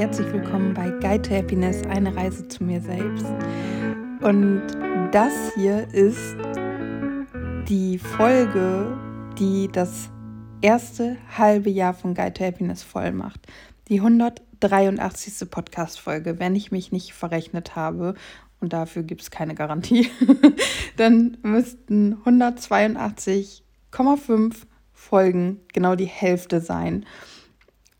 herzlich willkommen bei Guide to Happiness, eine Reise zu mir selbst. Und das hier ist die Folge, die das erste halbe Jahr von Guide to Happiness voll macht. Die 183. Podcast-Folge, wenn ich mich nicht verrechnet habe. Und dafür gibt es keine Garantie. Dann müssten 182,5 Folgen genau die Hälfte sein.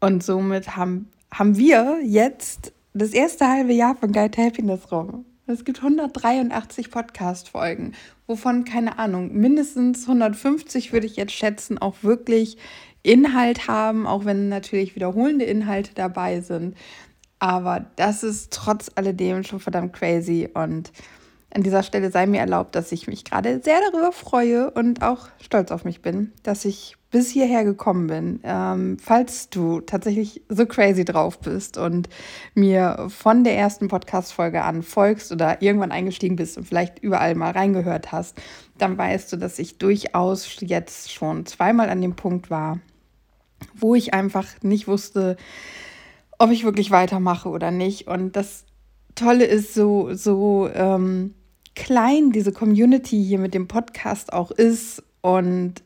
Und somit haben haben wir jetzt das erste halbe Jahr von Guide to Happiness rum. Es gibt 183 Podcast-Folgen, wovon, keine Ahnung, mindestens 150 würde ich jetzt schätzen, auch wirklich Inhalt haben, auch wenn natürlich wiederholende Inhalte dabei sind. Aber das ist trotz alledem schon verdammt crazy und an dieser Stelle sei mir erlaubt, dass ich mich gerade sehr darüber freue und auch stolz auf mich bin, dass ich bis hierher gekommen bin. Ähm, falls du tatsächlich so crazy drauf bist und mir von der ersten Podcast-Folge an folgst oder irgendwann eingestiegen bist und vielleicht überall mal reingehört hast, dann weißt du, dass ich durchaus jetzt schon zweimal an dem Punkt war, wo ich einfach nicht wusste, ob ich wirklich weitermache oder nicht. Und das Tolle ist so, so ähm, klein diese Community hier mit dem Podcast auch ist und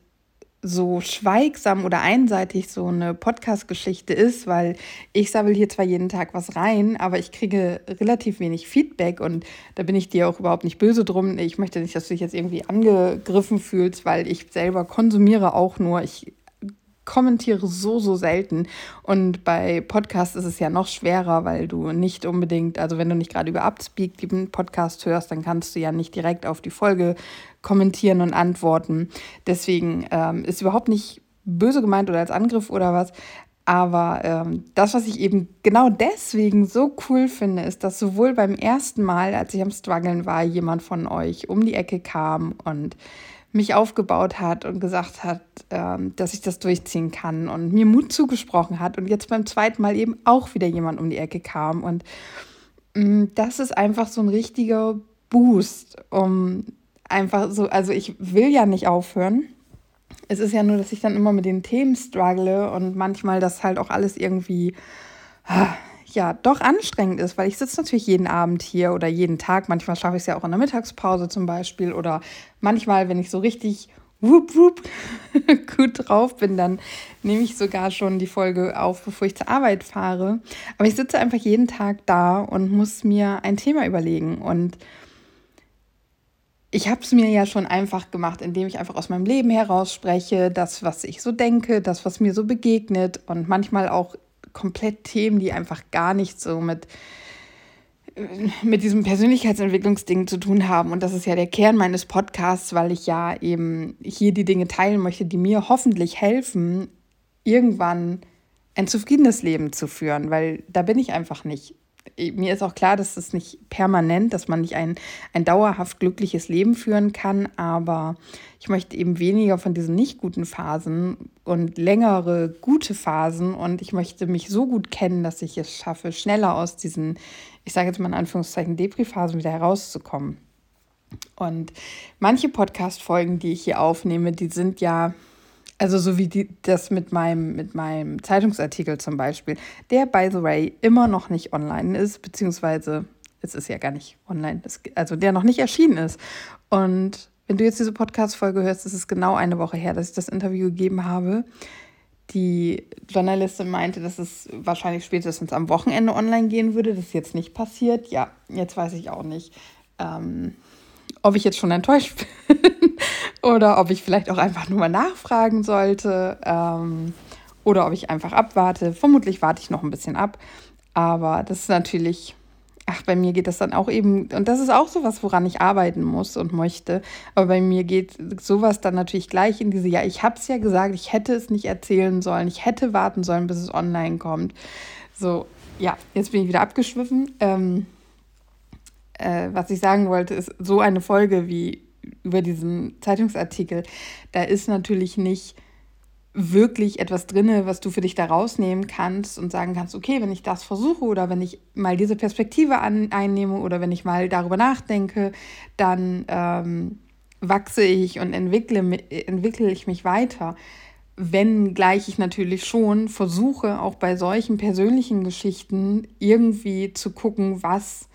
so schweigsam oder einseitig so eine Podcast-Geschichte ist, weil ich sammle hier zwar jeden Tag was rein, aber ich kriege relativ wenig Feedback und da bin ich dir auch überhaupt nicht böse drum. Ich möchte nicht, dass du dich jetzt irgendwie angegriffen fühlst, weil ich selber konsumiere auch nur. Ich kommentiere so, so selten. Und bei Podcasts ist es ja noch schwerer, weil du nicht unbedingt, also wenn du nicht gerade über Upspeak den Podcast hörst, dann kannst du ja nicht direkt auf die Folge kommentieren und antworten. Deswegen ähm, ist überhaupt nicht böse gemeint oder als Angriff oder was. Aber ähm, das, was ich eben genau deswegen so cool finde, ist, dass sowohl beim ersten Mal, als ich am Struggeln war, jemand von euch um die Ecke kam und mich aufgebaut hat und gesagt hat, ähm, dass ich das durchziehen kann und mir Mut zugesprochen hat und jetzt beim zweiten Mal eben auch wieder jemand um die Ecke kam. Und mm, das ist einfach so ein richtiger Boost, um einfach so, also ich will ja nicht aufhören. Es ist ja nur, dass ich dann immer mit den Themen struggle und manchmal das halt auch alles irgendwie ah, ja doch anstrengend ist, weil ich sitze natürlich jeden Abend hier oder jeden Tag. Manchmal schaffe ich es ja auch in der Mittagspause zum Beispiel oder manchmal, wenn ich so richtig whoop, whoop, gut drauf bin, dann nehme ich sogar schon die Folge auf, bevor ich zur Arbeit fahre. Aber ich sitze einfach jeden Tag da und muss mir ein Thema überlegen und ich habe es mir ja schon einfach gemacht, indem ich einfach aus meinem Leben heraus spreche, das, was ich so denke, das, was mir so begegnet und manchmal auch komplett Themen, die einfach gar nicht so mit, mit diesem Persönlichkeitsentwicklungsding zu tun haben. Und das ist ja der Kern meines Podcasts, weil ich ja eben hier die Dinge teilen möchte, die mir hoffentlich helfen, irgendwann ein zufriedenes Leben zu führen, weil da bin ich einfach nicht mir ist auch klar, dass es nicht permanent, dass man nicht ein, ein dauerhaft glückliches Leben führen kann, aber ich möchte eben weniger von diesen nicht guten Phasen und längere gute Phasen und ich möchte mich so gut kennen, dass ich es schaffe, schneller aus diesen, ich sage jetzt mal in Anführungszeichen, Depri-Phasen wieder herauszukommen. Und manche Podcast-Folgen, die ich hier aufnehme, die sind ja also so wie die, das mit meinem, mit meinem Zeitungsartikel zum Beispiel, der, by the way, immer noch nicht online ist, beziehungsweise es ist ja gar nicht online, das, also der noch nicht erschienen ist. Und wenn du jetzt diese Podcast-Folge hörst, ist es genau eine Woche her, dass ich das Interview gegeben habe. Die Journalistin meinte, dass es wahrscheinlich spätestens am Wochenende online gehen würde. Das ist jetzt nicht passiert. Ja, jetzt weiß ich auch nicht, ähm, ob ich jetzt schon enttäuscht bin oder ob ich vielleicht auch einfach nur mal nachfragen sollte ähm, oder ob ich einfach abwarte. Vermutlich warte ich noch ein bisschen ab, aber das ist natürlich, ach, bei mir geht das dann auch eben, und das ist auch sowas, woran ich arbeiten muss und möchte, aber bei mir geht sowas dann natürlich gleich in diese, ja, ich habe es ja gesagt, ich hätte es nicht erzählen sollen, ich hätte warten sollen, bis es online kommt. So, ja, jetzt bin ich wieder abgeschwiffen. Ähm, äh, was ich sagen wollte, ist so eine Folge wie über diesen Zeitungsartikel, da ist natürlich nicht wirklich etwas drin, was du für dich da rausnehmen kannst und sagen kannst, okay, wenn ich das versuche oder wenn ich mal diese Perspektive an, einnehme oder wenn ich mal darüber nachdenke, dann ähm, wachse ich und entwickle, entwickle ich mich weiter. Wenngleich ich natürlich schon versuche, auch bei solchen persönlichen Geschichten irgendwie zu gucken, was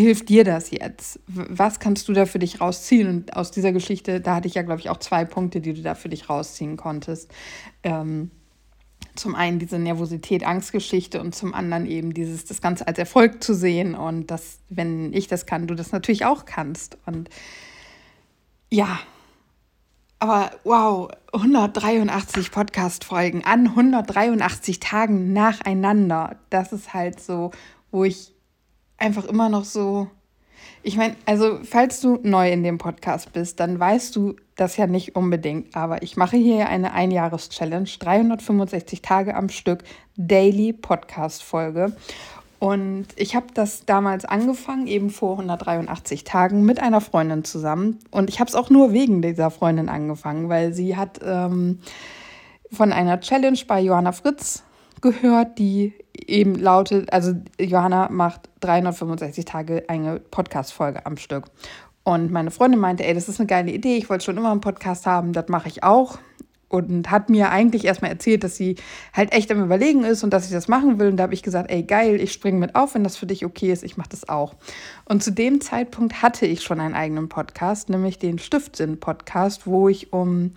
hilft dir das jetzt? Was kannst du da für dich rausziehen? Und aus dieser Geschichte, da hatte ich ja, glaube ich, auch zwei Punkte, die du da für dich rausziehen konntest. Ähm, zum einen diese Nervosität, Angstgeschichte und zum anderen eben dieses, das Ganze als Erfolg zu sehen und dass, wenn ich das kann, du das natürlich auch kannst. Und ja, aber wow, 183 Podcast-Folgen an 183 Tagen nacheinander. Das ist halt so, wo ich einfach immer noch so. Ich meine, also falls du neu in dem Podcast bist, dann weißt du das ja nicht unbedingt, aber ich mache hier eine Einjahres-Challenge, 365 Tage am Stück, Daily Podcast-Folge. Und ich habe das damals angefangen, eben vor 183 Tagen, mit einer Freundin zusammen. Und ich habe es auch nur wegen dieser Freundin angefangen, weil sie hat ähm, von einer Challenge bei Johanna Fritz gehört, die eben lautet, also Johanna macht 365 Tage eine Podcast-Folge am Stück. Und meine Freundin meinte, ey, das ist eine geile Idee, ich wollte schon immer einen Podcast haben, das mache ich auch und hat mir eigentlich erstmal erzählt, dass sie halt echt am Überlegen ist und dass ich das machen will. Und da habe ich gesagt, ey, geil, ich springe mit auf, wenn das für dich okay ist, ich mache das auch. Und zu dem Zeitpunkt hatte ich schon einen eigenen Podcast, nämlich den Stiftsinn-Podcast, wo ich um,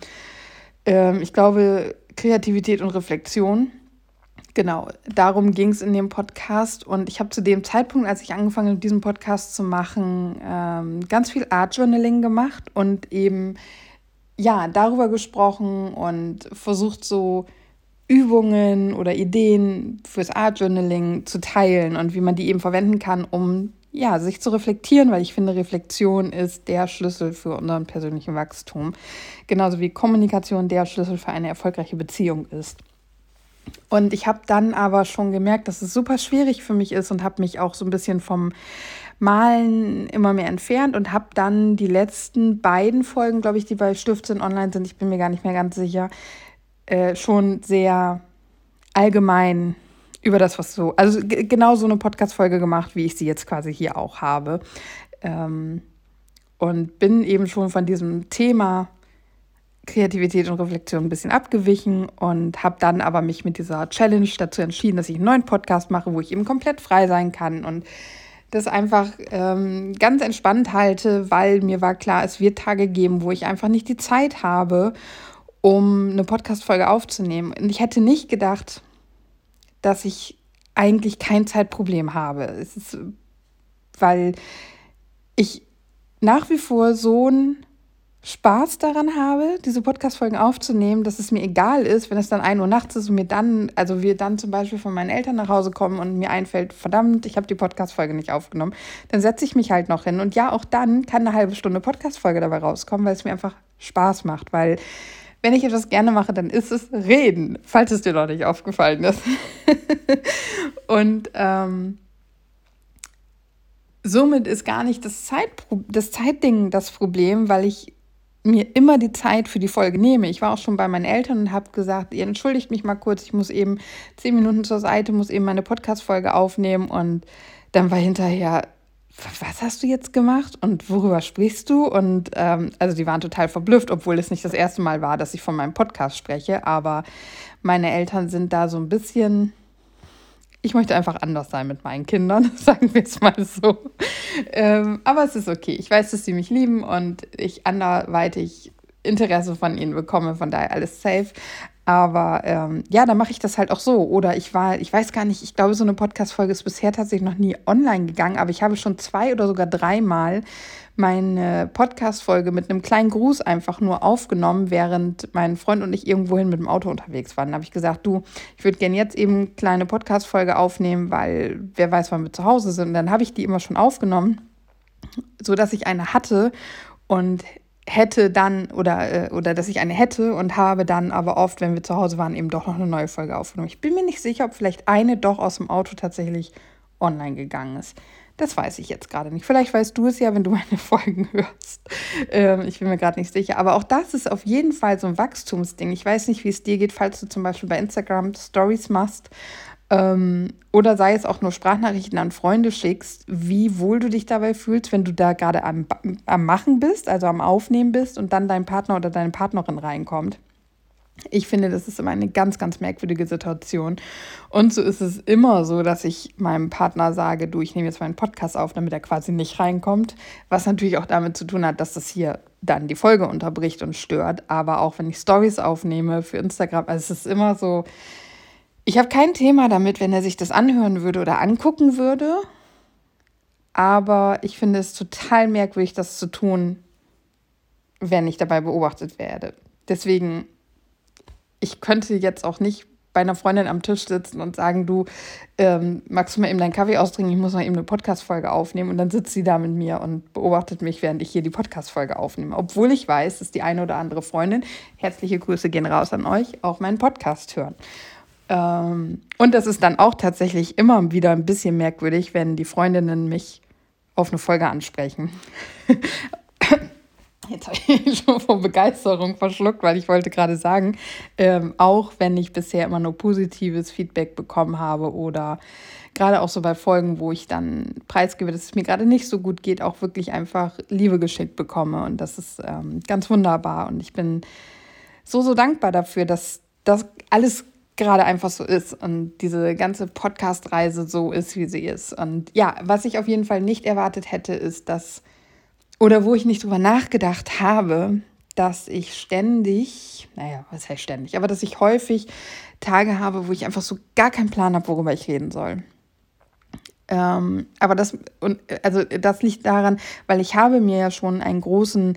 ähm, ich glaube, Kreativität und Reflexion Genau, darum ging es in dem Podcast. Und ich habe zu dem Zeitpunkt, als ich angefangen habe, diesen Podcast zu machen, ähm, ganz viel Art Journaling gemacht und eben ja, darüber gesprochen und versucht so Übungen oder Ideen fürs Art Journaling zu teilen und wie man die eben verwenden kann, um ja, sich zu reflektieren, weil ich finde, Reflexion ist der Schlüssel für unseren persönlichen Wachstum. Genauso wie Kommunikation der Schlüssel für eine erfolgreiche Beziehung ist. Und ich habe dann aber schon gemerkt, dass es super schwierig für mich ist und habe mich auch so ein bisschen vom Malen immer mehr entfernt und habe dann die letzten beiden Folgen, glaube ich, die bei Stiftsinn online sind, ich bin mir gar nicht mehr ganz sicher, äh, schon sehr allgemein über das, was so, also genau so eine Podcast-Folge gemacht, wie ich sie jetzt quasi hier auch habe. Ähm, und bin eben schon von diesem Thema Kreativität und Reflexion ein bisschen abgewichen und habe dann aber mich mit dieser Challenge dazu entschieden, dass ich einen neuen Podcast mache, wo ich eben komplett frei sein kann und das einfach ähm, ganz entspannt halte, weil mir war klar, es wird Tage geben, wo ich einfach nicht die Zeit habe, um eine Podcast-Folge aufzunehmen. Und ich hätte nicht gedacht, dass ich eigentlich kein Zeitproblem habe. Es ist, weil ich nach wie vor so ein Spaß daran habe, diese Podcast-Folgen aufzunehmen, dass es mir egal ist, wenn es dann 1 Uhr nachts ist und mir dann, also wir dann zum Beispiel von meinen Eltern nach Hause kommen und mir einfällt, verdammt, ich habe die Podcast-Folge nicht aufgenommen, dann setze ich mich halt noch hin. Und ja, auch dann kann eine halbe Stunde Podcast-Folge dabei rauskommen, weil es mir einfach Spaß macht, weil wenn ich etwas gerne mache, dann ist es Reden, falls es dir noch nicht aufgefallen ist. und ähm, somit ist gar nicht das, Zeitpro das Zeitding das Problem, weil ich mir immer die Zeit für die Folge nehme. Ich war auch schon bei meinen Eltern und habe gesagt, ihr entschuldigt mich mal kurz, ich muss eben zehn Minuten zur Seite, muss eben meine Podcast-Folge aufnehmen und dann war hinterher, was hast du jetzt gemacht und worüber sprichst du? Und ähm, also die waren total verblüfft, obwohl es nicht das erste Mal war, dass ich von meinem Podcast spreche, aber meine Eltern sind da so ein bisschen ich möchte einfach anders sein mit meinen Kindern, sagen wir es mal so. Ähm, aber es ist okay. Ich weiß, dass sie mich lieben und ich anderweitig Interesse von ihnen bekomme, von daher alles safe. Aber ähm, ja, dann mache ich das halt auch so. Oder ich war, ich weiß gar nicht, ich glaube, so eine Podcast-Folge ist bisher tatsächlich noch nie online gegangen, aber ich habe schon zwei oder sogar dreimal meine Podcast-Folge mit einem kleinen Gruß einfach nur aufgenommen, während mein Freund und ich irgendwohin mit dem Auto unterwegs waren. Da habe ich gesagt, du, ich würde gerne jetzt eben eine kleine Podcast-Folge aufnehmen, weil wer weiß, wann wir zu Hause sind. Und dann habe ich die immer schon aufgenommen, sodass ich eine hatte und hätte dann oder, äh, oder dass ich eine hätte und habe dann aber oft, wenn wir zu Hause waren, eben doch noch eine neue Folge aufgenommen. Ich bin mir nicht sicher, ob vielleicht eine doch aus dem Auto tatsächlich online gegangen ist. Das weiß ich jetzt gerade nicht. Vielleicht weißt du es ja, wenn du meine Folgen hörst. Ähm, ich bin mir gerade nicht sicher. Aber auch das ist auf jeden Fall so ein Wachstumsding. Ich weiß nicht, wie es dir geht, falls du zum Beispiel bei Instagram Stories machst ähm, oder sei es auch nur Sprachnachrichten an Freunde schickst, wie wohl du dich dabei fühlst, wenn du da gerade am, am Machen bist, also am Aufnehmen bist und dann dein Partner oder deine Partnerin reinkommt. Ich finde, das ist immer eine ganz, ganz merkwürdige Situation. Und so ist es immer so, dass ich meinem Partner sage, du, ich nehme jetzt meinen Podcast auf, damit er quasi nicht reinkommt. Was natürlich auch damit zu tun hat, dass das hier dann die Folge unterbricht und stört. Aber auch wenn ich Stories aufnehme für Instagram, also es ist immer so, ich habe kein Thema damit, wenn er sich das anhören würde oder angucken würde. Aber ich finde es total merkwürdig, das zu tun, wenn ich dabei beobachtet werde. Deswegen ich könnte jetzt auch nicht bei einer Freundin am Tisch sitzen und sagen, du, ähm, magst du mal eben deinen Kaffee austrinken, ich muss mal eben eine Podcast-Folge aufnehmen und dann sitzt sie da mit mir und beobachtet mich, während ich hier die Podcast-Folge aufnehme. Obwohl ich weiß, dass die eine oder andere Freundin, herzliche Grüße gehen raus an euch, auch meinen Podcast hören. Ähm, und das ist dann auch tatsächlich immer wieder ein bisschen merkwürdig, wenn die Freundinnen mich auf eine Folge ansprechen. Jetzt habe ich schon vor Begeisterung verschluckt, weil ich wollte gerade sagen, ähm, auch wenn ich bisher immer nur positives Feedback bekommen habe oder gerade auch so bei Folgen, wo ich dann preisgebe, dass es mir gerade nicht so gut geht, auch wirklich einfach Liebe geschickt bekomme. Und das ist ähm, ganz wunderbar. Und ich bin so, so dankbar dafür, dass das alles gerade einfach so ist und diese ganze Podcast-Reise so ist, wie sie ist. Und ja, was ich auf jeden Fall nicht erwartet hätte, ist, dass oder wo ich nicht drüber nachgedacht habe, dass ich ständig, naja, was heißt ständig, aber dass ich häufig Tage habe, wo ich einfach so gar keinen Plan habe, worüber ich reden soll. Ähm, aber das, und, also das liegt daran, weil ich habe mir ja schon einen großen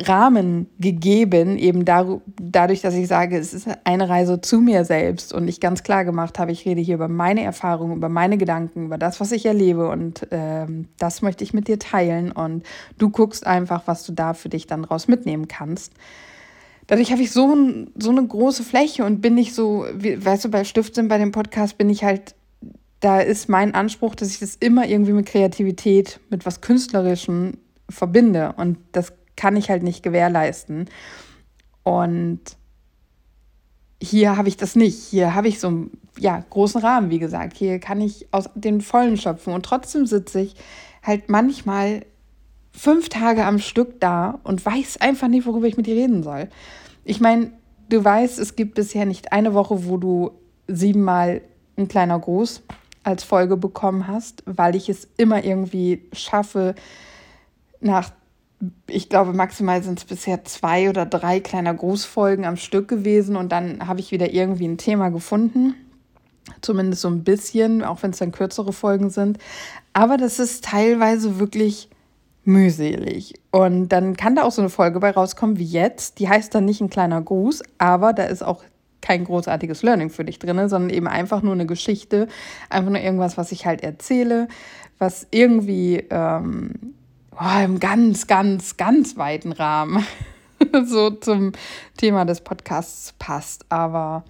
Rahmen gegeben, eben dadurch, dass ich sage, es ist eine Reise zu mir selbst und ich ganz klar gemacht habe, ich rede hier über meine Erfahrungen, über meine Gedanken, über das, was ich erlebe und ähm, das möchte ich mit dir teilen und du guckst einfach, was du da für dich dann raus mitnehmen kannst. Dadurch habe ich so, ein, so eine große Fläche und bin nicht so, wie, weißt du, bei Stiftsinn, bei dem Podcast bin ich halt, da ist mein Anspruch, dass ich das immer irgendwie mit Kreativität, mit was Künstlerischem verbinde und das kann ich halt nicht gewährleisten. Und hier habe ich das nicht. Hier habe ich so einen ja, großen Rahmen, wie gesagt. Hier kann ich aus den Vollen schöpfen. Und trotzdem sitze ich halt manchmal fünf Tage am Stück da und weiß einfach nicht, worüber ich mit dir reden soll. Ich meine, du weißt, es gibt bisher nicht eine Woche, wo du siebenmal ein kleiner Gruß als Folge bekommen hast, weil ich es immer irgendwie schaffe, nach ich glaube, maximal sind es bisher zwei oder drei kleiner Großfolgen am Stück gewesen und dann habe ich wieder irgendwie ein Thema gefunden. Zumindest so ein bisschen, auch wenn es dann kürzere Folgen sind. Aber das ist teilweise wirklich mühselig. Und dann kann da auch so eine Folge bei rauskommen wie jetzt. Die heißt dann nicht ein kleiner Gruß, aber da ist auch kein großartiges Learning für dich drin, sondern eben einfach nur eine Geschichte, einfach nur irgendwas, was ich halt erzähle, was irgendwie ähm, oh, im ganz, ganz, ganz weiten Rahmen so zum Thema des Podcasts passt. Aber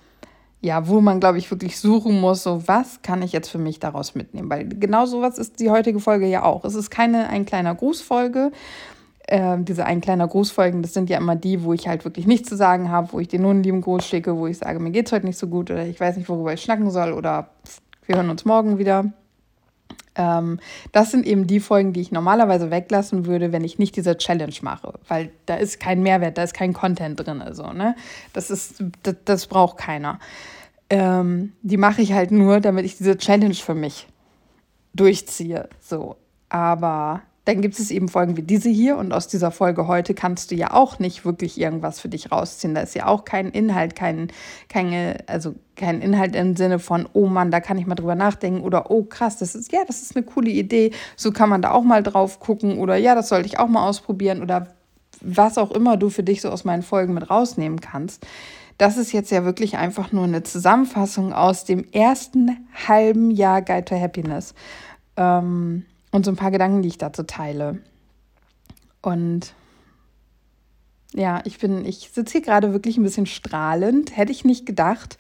ja, wo man, glaube ich, wirklich suchen muss, so was kann ich jetzt für mich daraus mitnehmen? Weil genau sowas ist die heutige Folge ja auch. Es ist keine ein kleiner Grußfolge. Äh, diese ein kleiner Grußfolgen, das sind ja immer die, wo ich halt wirklich nichts zu sagen habe, wo ich dir nur einen lieben Gruß schicke, wo ich sage, mir geht's heute nicht so gut oder ich weiß nicht, worüber ich schnacken soll oder wir hören uns morgen wieder. Ähm, das sind eben die Folgen, die ich normalerweise weglassen würde, wenn ich nicht diese Challenge mache, weil da ist kein Mehrwert, da ist kein Content drin. Also, ne? Das, ist, das, das braucht keiner. Ähm, die mache ich halt nur, damit ich diese Challenge für mich durchziehe. So. Aber dann gibt es eben Folgen wie diese hier und aus dieser Folge heute kannst du ja auch nicht wirklich irgendwas für dich rausziehen. Da ist ja auch kein Inhalt, kein, keine, also kein Inhalt im Sinne von, oh Mann, da kann ich mal drüber nachdenken oder oh krass, das ist, ja, das ist eine coole Idee, so kann man da auch mal drauf gucken oder ja, das sollte ich auch mal ausprobieren oder was auch immer du für dich so aus meinen Folgen mit rausnehmen kannst. Das ist jetzt ja wirklich einfach nur eine Zusammenfassung aus dem ersten halben Jahr Guide to Happiness. Ähm, und so ein paar Gedanken, die ich dazu teile. Und ja, ich bin, ich sitze hier gerade wirklich ein bisschen strahlend. Hätte ich nicht gedacht,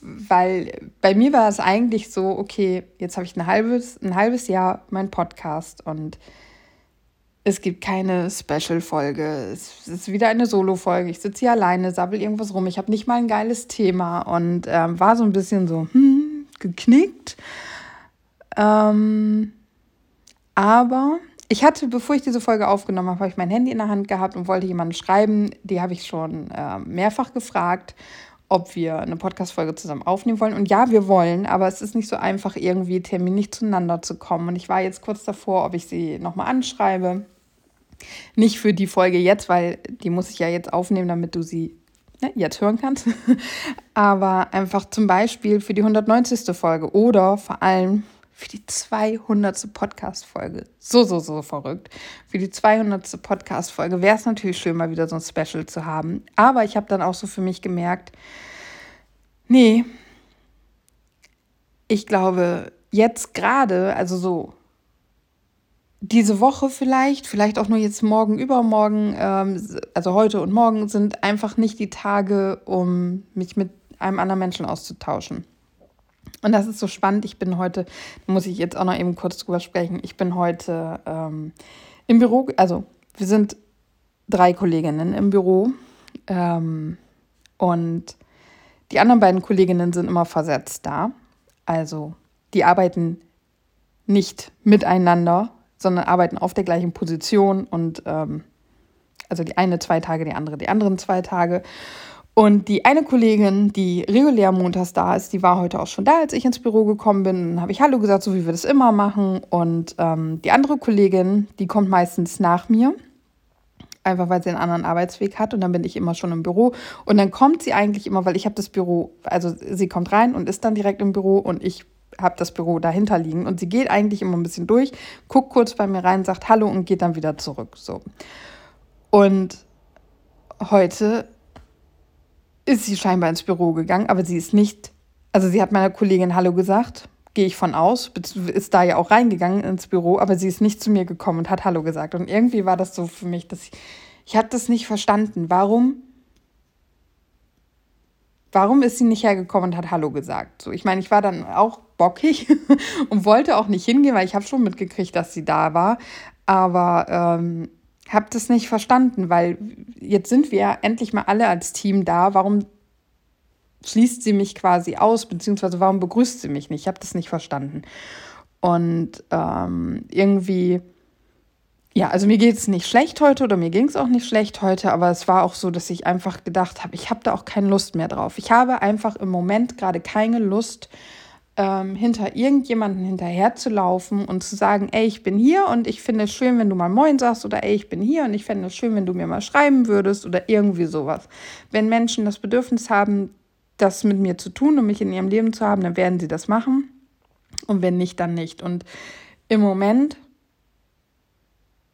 weil bei mir war es eigentlich so, okay, jetzt habe ich ein halbes, ein halbes Jahr meinen Podcast und es gibt keine Special-Folge. Es ist wieder eine Solo-Folge. Ich sitze hier alleine, sabbel irgendwas rum. Ich habe nicht mal ein geiles Thema und ähm, war so ein bisschen so, hm, geknickt. Ähm, aber ich hatte, bevor ich diese Folge aufgenommen habe, habe ich mein Handy in der Hand gehabt und wollte jemanden schreiben. Die habe ich schon äh, mehrfach gefragt, ob wir eine Podcast-Folge zusammen aufnehmen wollen. Und ja, wir wollen, aber es ist nicht so einfach, irgendwie terminlich zueinander zu kommen. Und ich war jetzt kurz davor, ob ich sie nochmal anschreibe. Nicht für die Folge jetzt, weil die muss ich ja jetzt aufnehmen, damit du sie ne, jetzt hören kannst. aber einfach zum Beispiel für die 190. Folge oder vor allem für die 200. Podcast-Folge. So, so, so verrückt. Für die 200. Podcast-Folge wäre es natürlich schön, mal wieder so ein Special zu haben. Aber ich habe dann auch so für mich gemerkt, nee, ich glaube, jetzt gerade, also so diese Woche vielleicht, vielleicht auch nur jetzt morgen, übermorgen, ähm, also heute und morgen sind einfach nicht die Tage, um mich mit einem anderen Menschen auszutauschen. Und das ist so spannend. Ich bin heute, muss ich jetzt auch noch eben kurz drüber sprechen. Ich bin heute ähm, im Büro, also wir sind drei Kolleginnen im Büro. Ähm, und die anderen beiden Kolleginnen sind immer versetzt da. Also die arbeiten nicht miteinander, sondern arbeiten auf der gleichen Position und ähm, also die eine zwei Tage, die andere die anderen zwei Tage. Und die eine Kollegin, die regulär montags da ist, die war heute auch schon da, als ich ins Büro gekommen bin. Dann habe ich Hallo gesagt, so wie wir das immer machen. Und ähm, die andere Kollegin, die kommt meistens nach mir. Einfach weil sie einen anderen Arbeitsweg hat und dann bin ich immer schon im Büro. Und dann kommt sie eigentlich immer, weil ich habe das Büro, also sie kommt rein und ist dann direkt im Büro und ich habe das Büro dahinter liegen. Und sie geht eigentlich immer ein bisschen durch, guckt kurz bei mir rein, sagt Hallo und geht dann wieder zurück. So. Und heute ist sie scheinbar ins Büro gegangen, aber sie ist nicht, also sie hat meiner Kollegin Hallo gesagt, gehe ich von aus, ist da ja auch reingegangen ins Büro, aber sie ist nicht zu mir gekommen und hat Hallo gesagt. Und irgendwie war das so für mich, dass ich, ich habe das nicht verstanden. Warum? Warum ist sie nicht hergekommen und hat Hallo gesagt? So, ich meine, ich war dann auch bockig und wollte auch nicht hingehen, weil ich habe schon mitgekriegt, dass sie da war. Aber ähm, habe das nicht verstanden, weil jetzt sind wir endlich mal alle als Team da. Warum schließt sie mich quasi aus, beziehungsweise warum begrüßt sie mich nicht? Ich habe das nicht verstanden. Und ähm, irgendwie, ja, also mir geht es nicht schlecht heute oder mir ging es auch nicht schlecht heute, aber es war auch so, dass ich einfach gedacht habe, ich habe da auch keine Lust mehr drauf. Ich habe einfach im Moment gerade keine Lust, ähm, hinter irgendjemanden hinterherzulaufen und zu sagen, ey, ich bin hier und ich finde es schön, wenn du mal Moin sagst oder ey, ich bin hier und ich fände es schön, wenn du mir mal schreiben würdest oder irgendwie sowas. Wenn Menschen das Bedürfnis haben, das mit mir zu tun und mich in ihrem Leben zu haben, dann werden sie das machen und wenn nicht, dann nicht. Und im Moment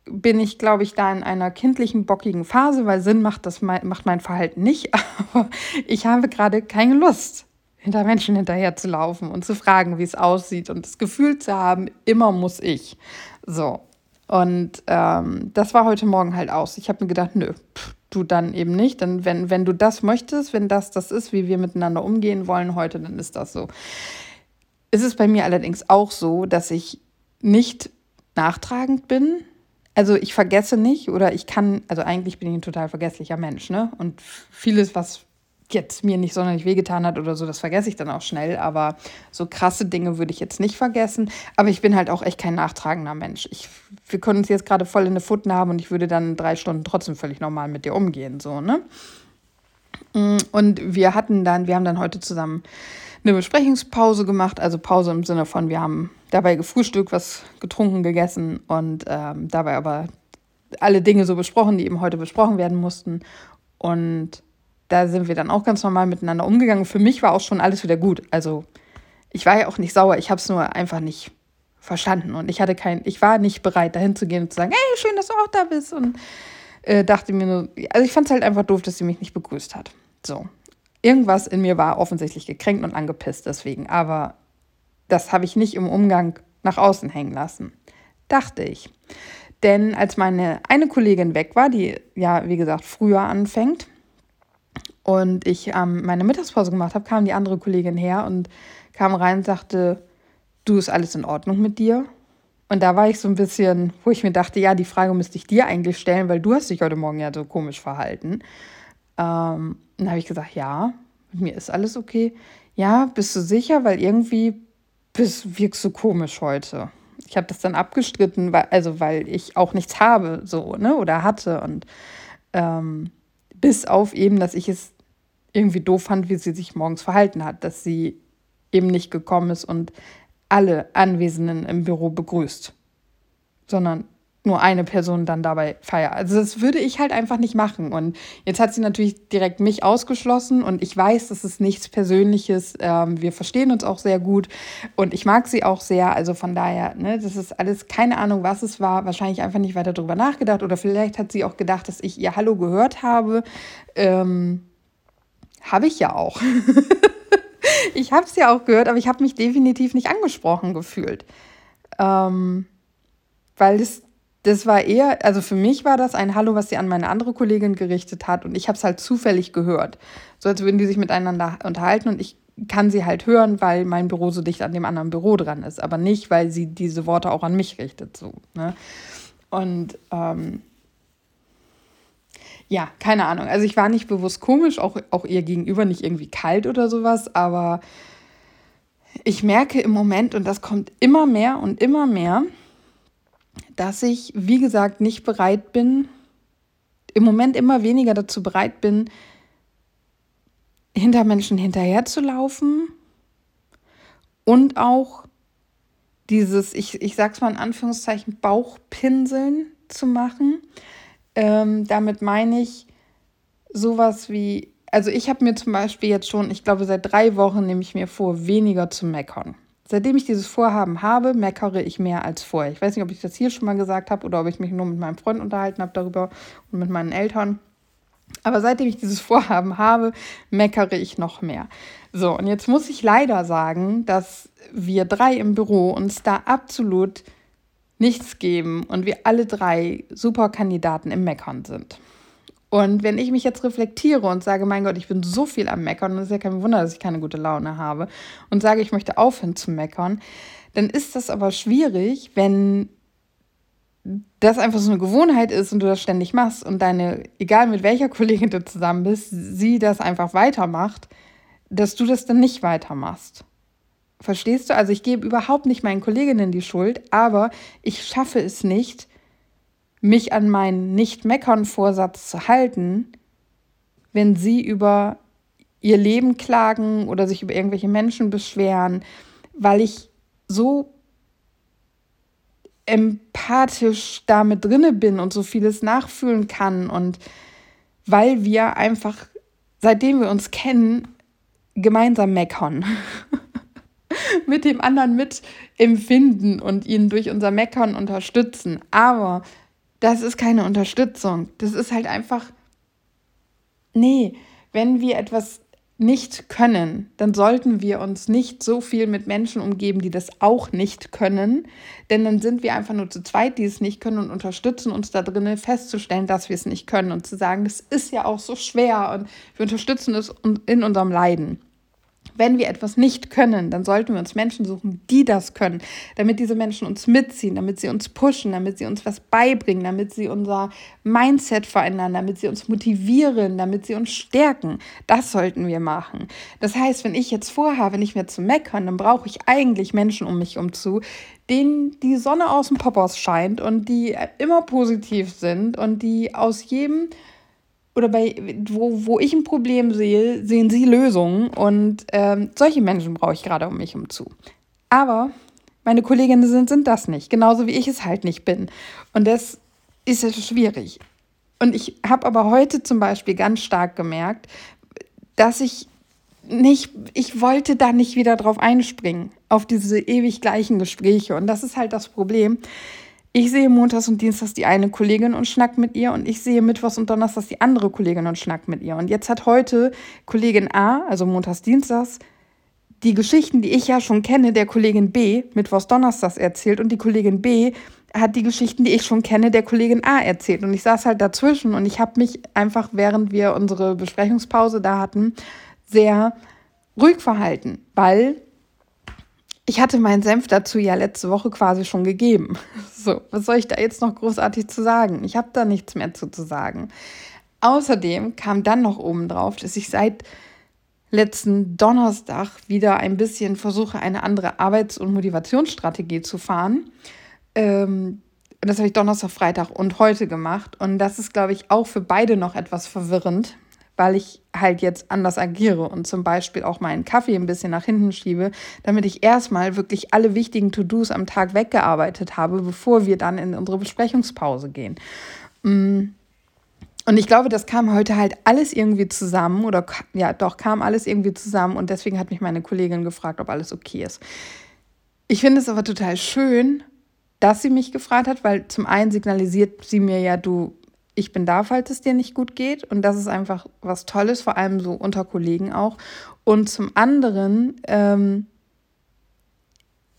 bin ich, glaube ich, da in einer kindlichen, bockigen Phase, weil Sinn macht das macht mein Verhalten nicht, aber ich habe gerade keine Lust hinter Menschen hinterher zu laufen und zu fragen, wie es aussieht und das Gefühl zu haben, immer muss ich. So. Und ähm, das war heute Morgen halt aus. Ich habe mir gedacht, nö, pff, du dann eben nicht. Denn wenn, wenn du das möchtest, wenn das das ist, wie wir miteinander umgehen wollen heute, dann ist das so. Es ist bei mir allerdings auch so, dass ich nicht nachtragend bin. Also ich vergesse nicht oder ich kann, also eigentlich bin ich ein total vergesslicher Mensch, ne? Und vieles, was jetzt mir nicht sonderlich wehgetan hat oder so, das vergesse ich dann auch schnell. Aber so krasse Dinge würde ich jetzt nicht vergessen. Aber ich bin halt auch echt kein nachtragender Mensch. Ich, wir können uns jetzt gerade voll in der Futten haben und ich würde dann drei Stunden trotzdem völlig normal mit dir umgehen. So, ne? Mm, und wir hatten dann, wir haben dann heute zusammen eine Besprechungspause gemacht, also Pause im Sinne von, wir haben dabei gefrühstückt, was getrunken, gegessen und ähm, dabei aber alle Dinge so besprochen, die eben heute besprochen werden mussten. Und da sind wir dann auch ganz normal miteinander umgegangen. Für mich war auch schon alles wieder gut. Also ich war ja auch nicht sauer, ich habe es nur einfach nicht verstanden und ich hatte kein, ich war nicht bereit, dahin zu gehen und zu sagen, hey, schön, dass du auch da bist und äh, dachte mir nur, also ich fand es halt einfach doof, dass sie mich nicht begrüßt hat. So, irgendwas in mir war offensichtlich gekränkt und angepisst deswegen, aber das habe ich nicht im Umgang nach außen hängen lassen, dachte ich. Denn als meine eine Kollegin weg war, die ja, wie gesagt, früher anfängt, und ich ähm, meine Mittagspause gemacht habe, kam die andere Kollegin her und kam rein und sagte, du ist alles in Ordnung mit dir? Und da war ich so ein bisschen, wo ich mir dachte, ja, die Frage müsste ich dir eigentlich stellen, weil du hast dich heute Morgen ja so komisch verhalten. Ähm, dann habe ich gesagt, ja, mit mir ist alles okay. Ja, bist du sicher? Weil irgendwie bist, wirkst du komisch heute. ich habe das dann abgestritten, weil, also weil ich auch nichts habe, so, ne, oder hatte. Und ähm, bis auf eben, dass ich es irgendwie doof fand, wie sie sich morgens verhalten hat, dass sie eben nicht gekommen ist und alle Anwesenden im Büro begrüßt, sondern nur eine Person dann dabei feiert. Also das würde ich halt einfach nicht machen. Und jetzt hat sie natürlich direkt mich ausgeschlossen und ich weiß, das ist nichts Persönliches. Ähm, wir verstehen uns auch sehr gut und ich mag sie auch sehr. Also von daher, ne, das ist alles keine Ahnung, was es war. Wahrscheinlich einfach nicht weiter darüber nachgedacht oder vielleicht hat sie auch gedacht, dass ich ihr Hallo gehört habe. Ähm, habe ich ja auch. ich habe es ja auch gehört, aber ich habe mich definitiv nicht angesprochen gefühlt. Ähm, weil das das war eher, also für mich war das ein Hallo, was sie an meine andere Kollegin gerichtet hat und ich habe es halt zufällig gehört. So als würden die sich miteinander unterhalten und ich kann sie halt hören, weil mein Büro so dicht an dem anderen Büro dran ist, aber nicht, weil sie diese Worte auch an mich richtet. So, ne? Und ähm, ja, keine Ahnung. Also ich war nicht bewusst komisch, auch, auch ihr gegenüber nicht irgendwie kalt oder sowas, aber ich merke im Moment, und das kommt immer mehr und immer mehr, dass ich, wie gesagt, nicht bereit bin, im Moment immer weniger dazu bereit bin, hinter Menschen hinterherzulaufen und auch dieses, ich, ich sag's mal in Anführungszeichen, Bauchpinseln zu machen. Ähm, damit meine ich sowas wie, also ich habe mir zum Beispiel jetzt schon, ich glaube seit drei Wochen nehme ich mir vor, weniger zu meckern. Seitdem ich dieses Vorhaben habe, meckere ich mehr als vorher. Ich weiß nicht, ob ich das hier schon mal gesagt habe oder ob ich mich nur mit meinem Freund unterhalten habe darüber und mit meinen Eltern. Aber seitdem ich dieses Vorhaben habe, meckere ich noch mehr. So, und jetzt muss ich leider sagen, dass wir drei im Büro uns da absolut nichts geben und wir alle drei super Kandidaten im Meckern sind. Und wenn ich mich jetzt reflektiere und sage, mein Gott, ich bin so viel am Meckern, und es ist ja kein Wunder, dass ich keine gute Laune habe, und sage, ich möchte aufhören zu meckern, dann ist das aber schwierig, wenn das einfach so eine Gewohnheit ist und du das ständig machst und deine, egal mit welcher Kollegin du zusammen bist, sie das einfach weitermacht, dass du das dann nicht weitermachst. Verstehst du? Also ich gebe überhaupt nicht meinen Kolleginnen die Schuld, aber ich schaffe es nicht, mich an meinen Nicht-Meckern-Vorsatz zu halten, wenn sie über ihr Leben klagen oder sich über irgendwelche Menschen beschweren, weil ich so empathisch damit drinne bin und so vieles nachfühlen kann und weil wir einfach, seitdem wir uns kennen, gemeinsam meckern. mit dem anderen mitempfinden und ihn durch unser Meckern unterstützen. Aber das ist keine Unterstützung. Das ist halt einfach, nee, wenn wir etwas nicht können, dann sollten wir uns nicht so viel mit Menschen umgeben, die das auch nicht können, denn dann sind wir einfach nur zu zweit, die es nicht können und unterstützen uns da drinnen festzustellen, dass wir es nicht können und zu sagen, das ist ja auch so schwer und wir unterstützen es in unserem Leiden. Wenn wir etwas nicht können, dann sollten wir uns Menschen suchen, die das können, damit diese Menschen uns mitziehen, damit sie uns pushen, damit sie uns was beibringen, damit sie unser Mindset verändern, damit sie uns motivieren, damit sie uns stärken. Das sollten wir machen. Das heißt, wenn ich jetzt vorhabe, nicht mehr zu meckern, dann brauche ich eigentlich Menschen um mich um zu, denen die Sonne aus dem Poppers scheint und die immer positiv sind und die aus jedem oder bei, wo, wo ich ein Problem sehe, sehen sie Lösungen. Und ähm, solche Menschen brauche ich gerade um mich zu. Aber meine Kolleginnen sind, sind das nicht, genauso wie ich es halt nicht bin. Und das ist ja schwierig. Und ich habe aber heute zum Beispiel ganz stark gemerkt, dass ich nicht, ich wollte da nicht wieder drauf einspringen, auf diese ewig gleichen Gespräche. Und das ist halt das Problem. Ich sehe montags und dienstags die eine Kollegin und schnack mit ihr und ich sehe mittwochs und donnerstags die andere Kollegin und schnack mit ihr. Und jetzt hat heute Kollegin A, also montags, dienstags, die Geschichten, die ich ja schon kenne, der Kollegin B mittwochs, donnerstags erzählt und die Kollegin B hat die Geschichten, die ich schon kenne, der Kollegin A erzählt. Und ich saß halt dazwischen und ich habe mich einfach, während wir unsere Besprechungspause da hatten, sehr ruhig verhalten, weil ich hatte meinen Senf dazu ja letzte Woche quasi schon gegeben. So, was soll ich da jetzt noch großartig zu sagen? Ich habe da nichts mehr zu, zu sagen. Außerdem kam dann noch oben drauf, dass ich seit letzten Donnerstag wieder ein bisschen versuche, eine andere Arbeits- und Motivationsstrategie zu fahren. Ähm, das habe ich Donnerstag, Freitag und heute gemacht. Und das ist, glaube ich, auch für beide noch etwas verwirrend, weil ich halt jetzt anders agiere und zum Beispiel auch meinen Kaffee ein bisschen nach hinten schiebe, damit ich erstmal wirklich alle wichtigen To-Dos am Tag weggearbeitet habe, bevor wir dann in unsere Besprechungspause gehen. Mm. Und ich glaube, das kam heute halt alles irgendwie zusammen oder ja, doch kam alles irgendwie zusammen und deswegen hat mich meine Kollegin gefragt, ob alles okay ist. Ich finde es aber total schön, dass sie mich gefragt hat, weil zum einen signalisiert sie mir ja, du ich bin da, falls es dir nicht gut geht. Und das ist einfach was Tolles, vor allem so unter Kollegen auch. Und zum anderen ähm,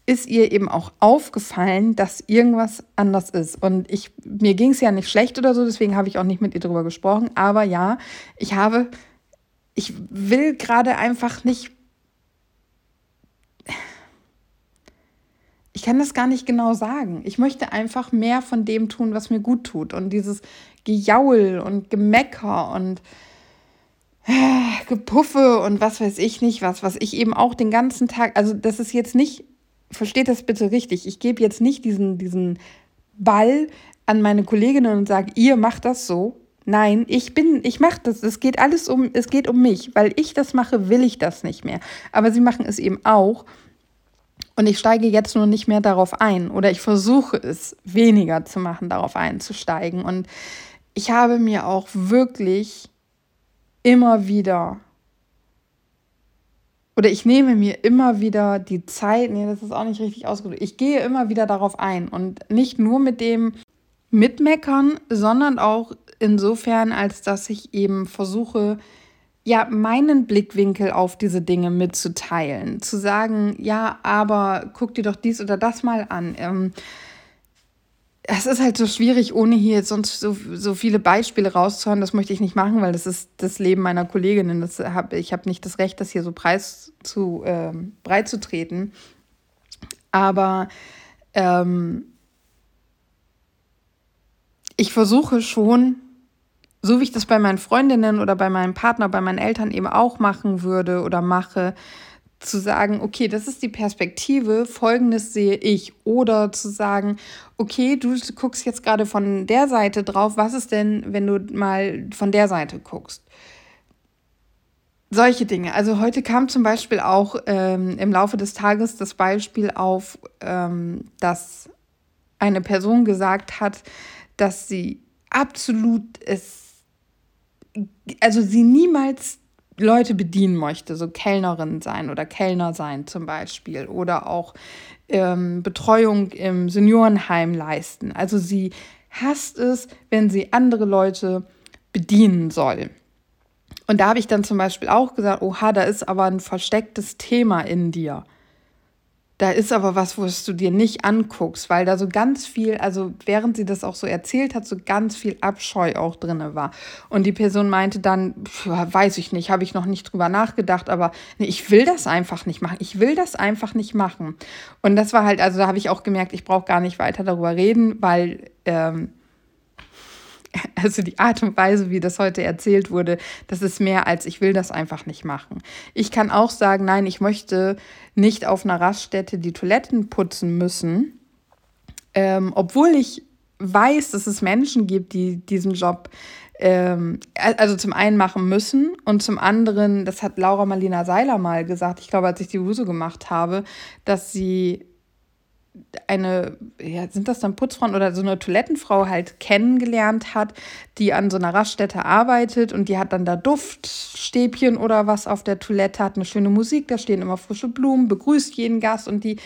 ist ihr eben auch aufgefallen, dass irgendwas anders ist. Und ich, mir ging es ja nicht schlecht oder so, deswegen habe ich auch nicht mit ihr darüber gesprochen. Aber ja, ich habe, ich will gerade einfach nicht ich kann das gar nicht genau sagen. Ich möchte einfach mehr von dem tun, was mir gut tut. Und dieses Gejaul und Gemecker und äh, Gepuffe und was weiß ich nicht was, was ich eben auch den ganzen Tag, also das ist jetzt nicht, versteht das bitte richtig, ich gebe jetzt nicht diesen, diesen Ball an meine Kolleginnen und sage, ihr macht das so. Nein, ich bin, ich mache das. Es geht alles um, es geht um mich. Weil ich das mache, will ich das nicht mehr. Aber sie machen es eben auch. Und ich steige jetzt nur nicht mehr darauf ein oder ich versuche es weniger zu machen, darauf einzusteigen. Und ich habe mir auch wirklich immer wieder oder ich nehme mir immer wieder die Zeit, nee, das ist auch nicht richtig ausgedrückt, ich gehe immer wieder darauf ein und nicht nur mit dem Mitmeckern, sondern auch insofern, als dass ich eben versuche, ja, meinen Blickwinkel auf diese Dinge mitzuteilen. Zu sagen, ja, aber guck dir doch dies oder das mal an. Ähm, es ist halt so schwierig, ohne hier jetzt sonst so, so viele Beispiele rauszuhauen. Das möchte ich nicht machen, weil das ist das Leben meiner Kolleginnen. Das hab, ich habe nicht das Recht, das hier so preis zu, äh, breit zu treten. Aber ähm, ich versuche schon, so wie ich das bei meinen Freundinnen oder bei meinem Partner, bei meinen Eltern eben auch machen würde oder mache, zu sagen, okay, das ist die Perspektive, folgendes sehe ich. Oder zu sagen, okay, du guckst jetzt gerade von der Seite drauf, was ist denn, wenn du mal von der Seite guckst? Solche Dinge. Also heute kam zum Beispiel auch ähm, im Laufe des Tages das Beispiel auf, ähm, dass eine Person gesagt hat, dass sie absolut es also sie niemals Leute bedienen möchte, so Kellnerin sein oder Kellner sein zum Beispiel oder auch ähm, Betreuung im Seniorenheim leisten. Also sie hasst es, wenn sie andere Leute bedienen soll. Und da habe ich dann zum Beispiel auch gesagt, oha, da ist aber ein verstecktes Thema in dir. Da ist aber was, wo du dir nicht anguckst, weil da so ganz viel, also während sie das auch so erzählt hat, so ganz viel Abscheu auch drin war. Und die Person meinte dann, weiß ich nicht, habe ich noch nicht drüber nachgedacht, aber nee, ich will das einfach nicht machen. Ich will das einfach nicht machen. Und das war halt, also da habe ich auch gemerkt, ich brauche gar nicht weiter darüber reden, weil ähm, also die Art und Weise, wie das heute erzählt wurde, das ist mehr als ich will das einfach nicht machen. Ich kann auch sagen, nein, ich möchte nicht auf einer Raststätte die Toiletten putzen müssen, ähm, obwohl ich weiß, dass es Menschen gibt, die diesen Job ähm, also zum einen machen müssen und zum anderen, das hat Laura Marlina Seiler mal gesagt, ich glaube, als ich die Huse gemacht habe, dass sie eine, ja, sind das dann Putzfrauen oder so eine Toilettenfrau halt kennengelernt hat, die an so einer Raststätte arbeitet und die hat dann da Duftstäbchen oder was auf der Toilette, hat eine schöne Musik, da stehen immer frische Blumen, begrüßt jeden Gast und die,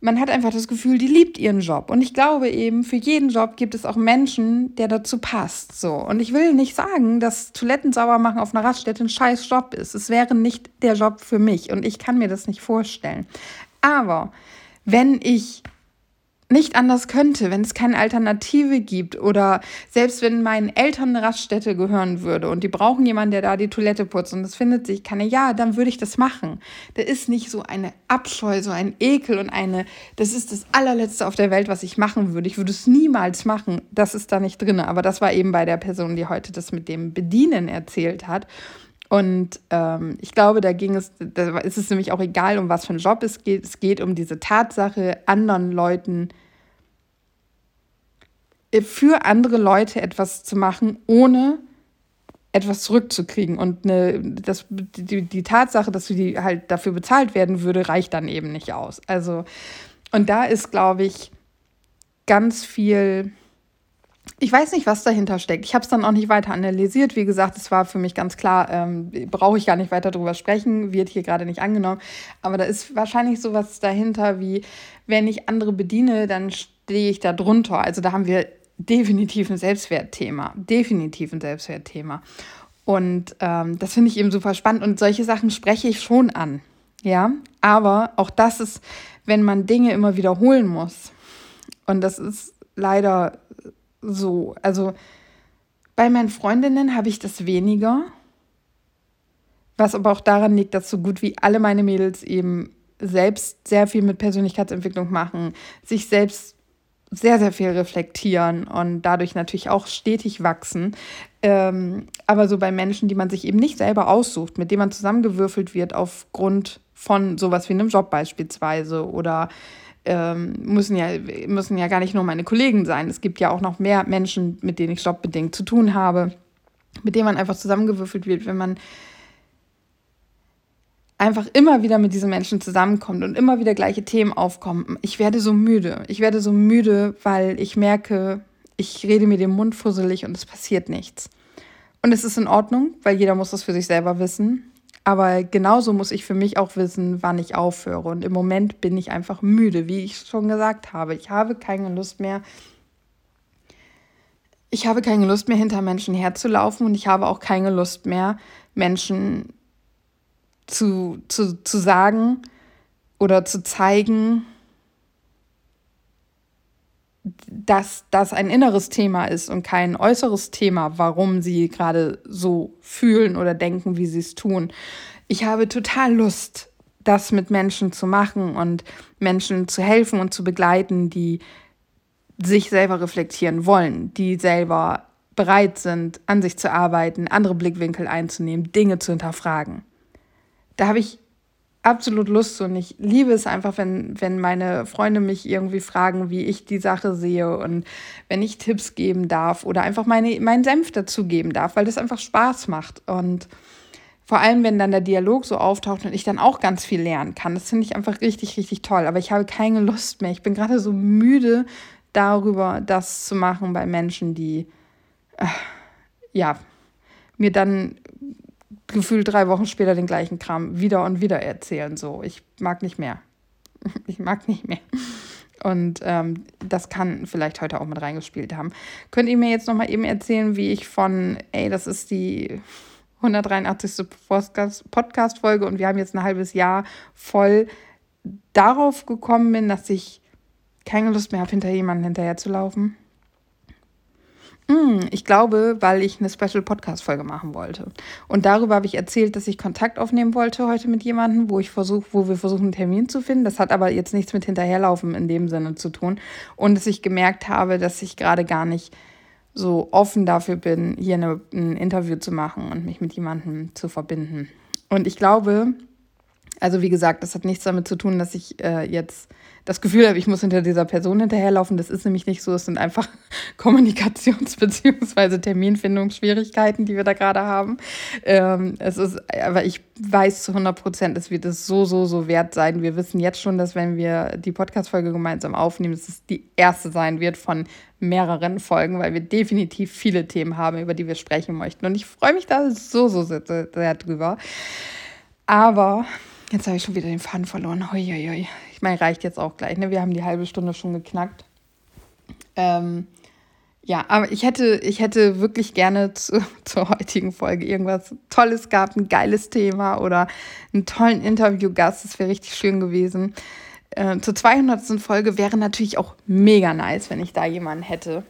man hat einfach das Gefühl, die liebt ihren Job. Und ich glaube eben, für jeden Job gibt es auch Menschen, der dazu passt. So. Und ich will nicht sagen, dass Toiletten sauber machen auf einer Raststätte ein scheiß Job ist. Es wäre nicht der Job für mich und ich kann mir das nicht vorstellen. Aber wenn ich nicht anders könnte, wenn es keine Alternative gibt oder selbst wenn meinen Eltern eine Raststätte gehören würde und die brauchen jemanden, der da die Toilette putzt und das findet sich keine, ja, dann würde ich das machen. Da ist nicht so eine Abscheu, so ein Ekel und eine, das ist das allerletzte auf der Welt, was ich machen würde. Ich würde es niemals machen. Das ist da nicht drin. Aber das war eben bei der Person, die heute das mit dem Bedienen erzählt hat. Und ähm, ich glaube, da ging es, da ist es nämlich auch egal, um was für einen Job es geht. Es geht um diese Tatsache, anderen Leuten, äh, für andere Leute etwas zu machen, ohne etwas zurückzukriegen. Und eine, das, die, die Tatsache, dass die halt dafür bezahlt werden würde, reicht dann eben nicht aus. Also, und da ist, glaube ich, ganz viel. Ich weiß nicht, was dahinter steckt. Ich habe es dann auch nicht weiter analysiert. Wie gesagt, es war für mich ganz klar, ähm, brauche ich gar nicht weiter darüber sprechen, wird hier gerade nicht angenommen. Aber da ist wahrscheinlich sowas dahinter, wie wenn ich andere bediene, dann stehe ich da drunter. Also da haben wir definitiv ein Selbstwertthema. Definitiv ein Selbstwertthema. Und ähm, das finde ich eben super spannend. Und solche Sachen spreche ich schon an. Ja, aber auch das ist, wenn man Dinge immer wiederholen muss. Und das ist leider so. Also bei meinen Freundinnen habe ich das weniger. Was aber auch daran liegt, dass so gut wie alle meine Mädels eben selbst sehr viel mit Persönlichkeitsentwicklung machen, sich selbst sehr, sehr viel reflektieren und dadurch natürlich auch stetig wachsen. Ähm, aber so bei Menschen, die man sich eben nicht selber aussucht, mit denen man zusammengewürfelt wird aufgrund von sowas wie einem Job beispielsweise oder ähm, müssen, ja, müssen ja gar nicht nur meine Kollegen sein. Es gibt ja auch noch mehr Menschen, mit denen ich jobbedingt zu tun habe, mit denen man einfach zusammengewürfelt wird, wenn man einfach immer wieder mit diesen Menschen zusammenkommt und immer wieder gleiche Themen aufkommen, ich werde so müde. Ich werde so müde, weil ich merke, ich rede mir den Mund fusselig und es passiert nichts. Und es ist in Ordnung, weil jeder muss das für sich selber wissen. Aber genauso muss ich für mich auch wissen, wann ich aufhöre. Und im Moment bin ich einfach müde, wie ich schon gesagt habe. Ich habe keine Lust mehr. Ich habe keine Lust mehr, hinter Menschen herzulaufen und ich habe auch keine Lust mehr, Menschen zu, zu, zu sagen oder zu zeigen, dass das ein inneres Thema ist und kein äußeres Thema, warum sie gerade so fühlen oder denken, wie sie es tun. Ich habe total Lust, das mit Menschen zu machen und Menschen zu helfen und zu begleiten, die sich selber reflektieren wollen, die selber bereit sind, an sich zu arbeiten, andere Blickwinkel einzunehmen, Dinge zu hinterfragen da habe ich absolut Lust und ich liebe es einfach, wenn, wenn meine Freunde mich irgendwie fragen, wie ich die Sache sehe und wenn ich Tipps geben darf oder einfach meine, meinen Senf dazugeben darf, weil das einfach Spaß macht. Und vor allem, wenn dann der Dialog so auftaucht und ich dann auch ganz viel lernen kann. Das finde ich einfach richtig, richtig toll. Aber ich habe keine Lust mehr. Ich bin gerade so müde darüber, das zu machen bei Menschen, die, äh, ja, mir dann gefühlt drei Wochen später den gleichen Kram wieder und wieder erzählen. So, ich mag nicht mehr. Ich mag nicht mehr. Und ähm, das kann vielleicht heute auch mit reingespielt haben. Könnt ihr mir jetzt noch mal eben erzählen, wie ich von, ey, das ist die 183. Podcast-Folge und wir haben jetzt ein halbes Jahr voll darauf gekommen bin, dass ich keine Lust mehr habe, hinter jemandem hinterher zu laufen? Mm, ich glaube, weil ich eine Special Podcast Folge machen wollte. Und darüber habe ich erzählt, dass ich Kontakt aufnehmen wollte heute mit jemandem, wo ich versuche, wo wir versuchen, einen Termin zu finden. Das hat aber jetzt nichts mit hinterherlaufen in dem Sinne zu tun. Und dass ich gemerkt habe, dass ich gerade gar nicht so offen dafür bin, hier eine, ein Interview zu machen und mich mit jemandem zu verbinden. Und ich glaube, also wie gesagt, das hat nichts damit zu tun, dass ich äh, jetzt das Gefühl habe, ich muss hinter dieser Person hinterherlaufen. Das ist nämlich nicht so. Es sind einfach Kommunikations- bzw. Terminfindungsschwierigkeiten, die wir da gerade haben. Ähm, es ist, aber ich weiß zu 100 Prozent, es wird es so, so, so wert sein. Wir wissen jetzt schon, dass wenn wir die Podcast-Folge gemeinsam aufnehmen, dass es die erste sein wird von mehreren Folgen, weil wir definitiv viele Themen haben, über die wir sprechen möchten. Und ich freue mich da so, so sehr, sehr drüber. Aber Jetzt habe ich schon wieder den Faden verloren. Huiuiui. Ich meine, reicht jetzt auch gleich. Ne? Wir haben die halbe Stunde schon geknackt. Ähm, ja, aber ich hätte, ich hätte wirklich gerne zu, zur heutigen Folge irgendwas Tolles gehabt, ein geiles Thema oder einen tollen Interviewgast. Das wäre richtig schön gewesen. Äh, zur 200. Folge wäre natürlich auch mega nice, wenn ich da jemanden hätte.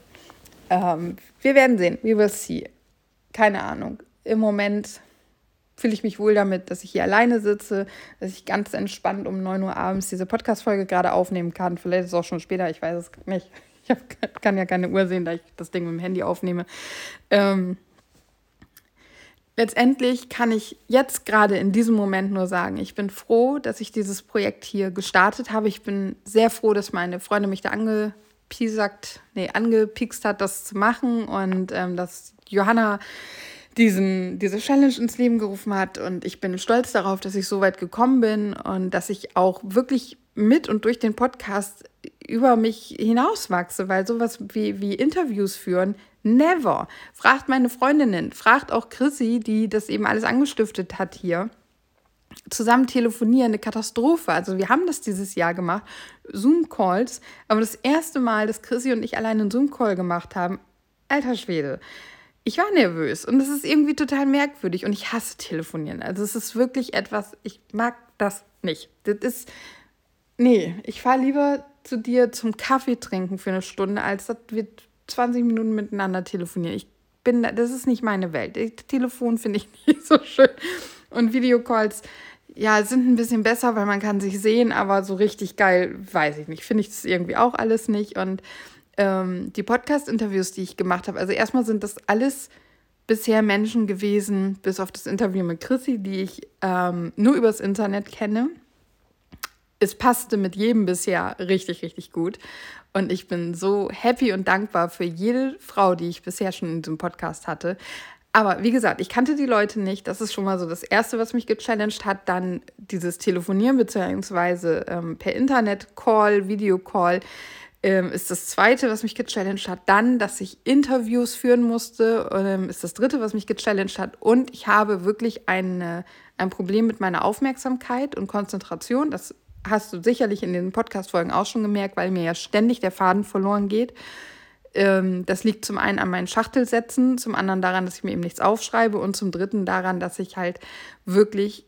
Ähm, wir werden sehen. We will see. Keine Ahnung. Im Moment fühle ich mich wohl damit, dass ich hier alleine sitze, dass ich ganz entspannt um 9 Uhr abends diese Podcast-Folge gerade aufnehmen kann. Vielleicht ist es auch schon später, ich weiß es nicht. Ich hab, kann ja keine Uhr sehen, da ich das Ding mit dem Handy aufnehme. Ähm, letztendlich kann ich jetzt gerade in diesem Moment nur sagen, ich bin froh, dass ich dieses Projekt hier gestartet habe. Ich bin sehr froh, dass meine Freundin mich da angepiesackt, nee, hat, das zu machen und ähm, dass Johanna diesen, diese Challenge ins Leben gerufen hat. Und ich bin stolz darauf, dass ich so weit gekommen bin und dass ich auch wirklich mit und durch den Podcast über mich hinauswachse, weil sowas wie, wie Interviews führen, never. Fragt meine Freundinnen, fragt auch Chrissy, die das eben alles angestiftet hat hier. Zusammen telefonieren, eine Katastrophe. Also wir haben das dieses Jahr gemacht, Zoom-Calls, aber das erste Mal, dass Chrissy und ich alleine einen Zoom-Call gemacht haben, alter Schwede. Ich war nervös und es ist irgendwie total merkwürdig und ich hasse telefonieren. Also es ist wirklich etwas, ich mag das nicht. Das ist, nee, ich fahre lieber zu dir zum Kaffee trinken für eine Stunde, als dass wir 20 Minuten miteinander telefonieren. Ich bin, das ist nicht meine Welt. Telefon finde ich nicht so schön. Und Videocalls, ja, sind ein bisschen besser, weil man kann sich sehen, aber so richtig geil, weiß ich nicht. Finde ich das irgendwie auch alles nicht. Und ähm, die Podcast-Interviews, die ich gemacht habe, also erstmal sind das alles bisher Menschen gewesen, bis auf das Interview mit Chrissy, die ich ähm, nur übers Internet kenne es passte mit jedem bisher richtig, richtig gut. Und ich bin so happy und dankbar für jede Frau, die ich bisher schon in diesem Podcast hatte. Aber wie gesagt, ich kannte die Leute nicht. Das ist schon mal so das Erste, was mich gechallenged hat. Dann dieses Telefonieren beziehungsweise ähm, per Internet-Call, Videocall ähm, ist das Zweite, was mich gechallenged hat. Dann, dass ich Interviews führen musste, ähm, ist das Dritte, was mich gechallenged hat. Und ich habe wirklich eine, ein Problem mit meiner Aufmerksamkeit und Konzentration. Das hast du sicherlich in den Podcast-Folgen auch schon gemerkt, weil mir ja ständig der Faden verloren geht. Ähm, das liegt zum einen an meinen Schachtelsätzen, zum anderen daran, dass ich mir eben nichts aufschreibe und zum dritten daran, dass ich halt wirklich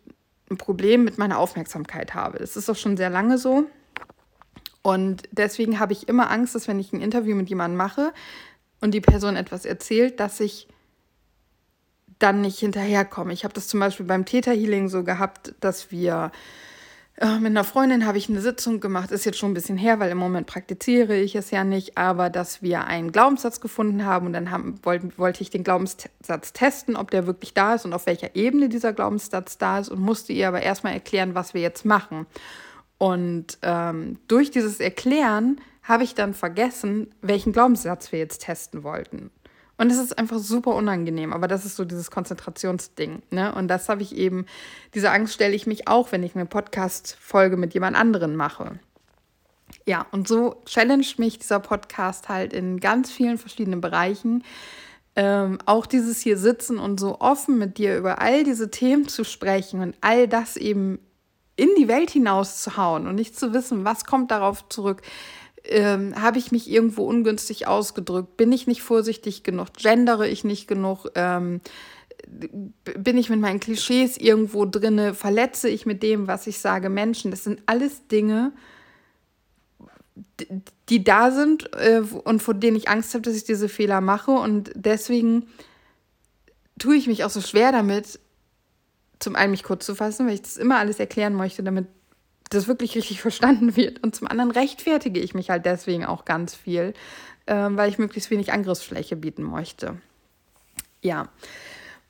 ein Problem mit meiner Aufmerksamkeit habe. Das ist auch schon sehr lange so. Und deswegen habe ich immer Angst, dass wenn ich ein Interview mit jemandem mache und die Person etwas erzählt, dass ich dann nicht hinterherkomme. Ich habe das zum Beispiel beim Theta Healing so gehabt, dass wir äh, mit einer Freundin habe ich eine Sitzung gemacht, ist jetzt schon ein bisschen her, weil im Moment praktiziere ich es ja nicht, aber dass wir einen Glaubenssatz gefunden haben und dann haben, wollte, wollte ich den Glaubenssatz testen, ob der wirklich da ist und auf welcher Ebene dieser Glaubenssatz da ist und musste ihr aber erstmal erklären, was wir jetzt machen. Und ähm, durch dieses Erklären habe ich dann vergessen, welchen Glaubenssatz wir jetzt testen wollten. Und es ist einfach super unangenehm, aber das ist so dieses Konzentrationsding. Ne? Und das habe ich eben, diese Angst stelle ich mich auch, wenn ich eine Podcast-Folge mit jemand anderen mache. Ja, und so challenged mich dieser Podcast halt in ganz vielen verschiedenen Bereichen. Ähm, auch dieses hier sitzen und so offen mit dir über all diese Themen zu sprechen und all das eben in die Welt hinaus zu hauen und nicht zu wissen, was kommt darauf zurück, ähm, habe ich mich irgendwo ungünstig ausgedrückt? Bin ich nicht vorsichtig genug? Gendere ich nicht genug? Ähm, bin ich mit meinen Klischees irgendwo drinne? Verletze ich mit dem, was ich sage, Menschen? Das sind alles Dinge, die da sind äh, und vor denen ich Angst habe, dass ich diese Fehler mache. Und deswegen tue ich mich auch so schwer damit, zum einen mich kurz zu fassen, weil ich das immer alles erklären möchte, damit das wirklich richtig verstanden wird. Und zum anderen rechtfertige ich mich halt deswegen auch ganz viel, äh, weil ich möglichst wenig Angriffsfläche bieten möchte. Ja.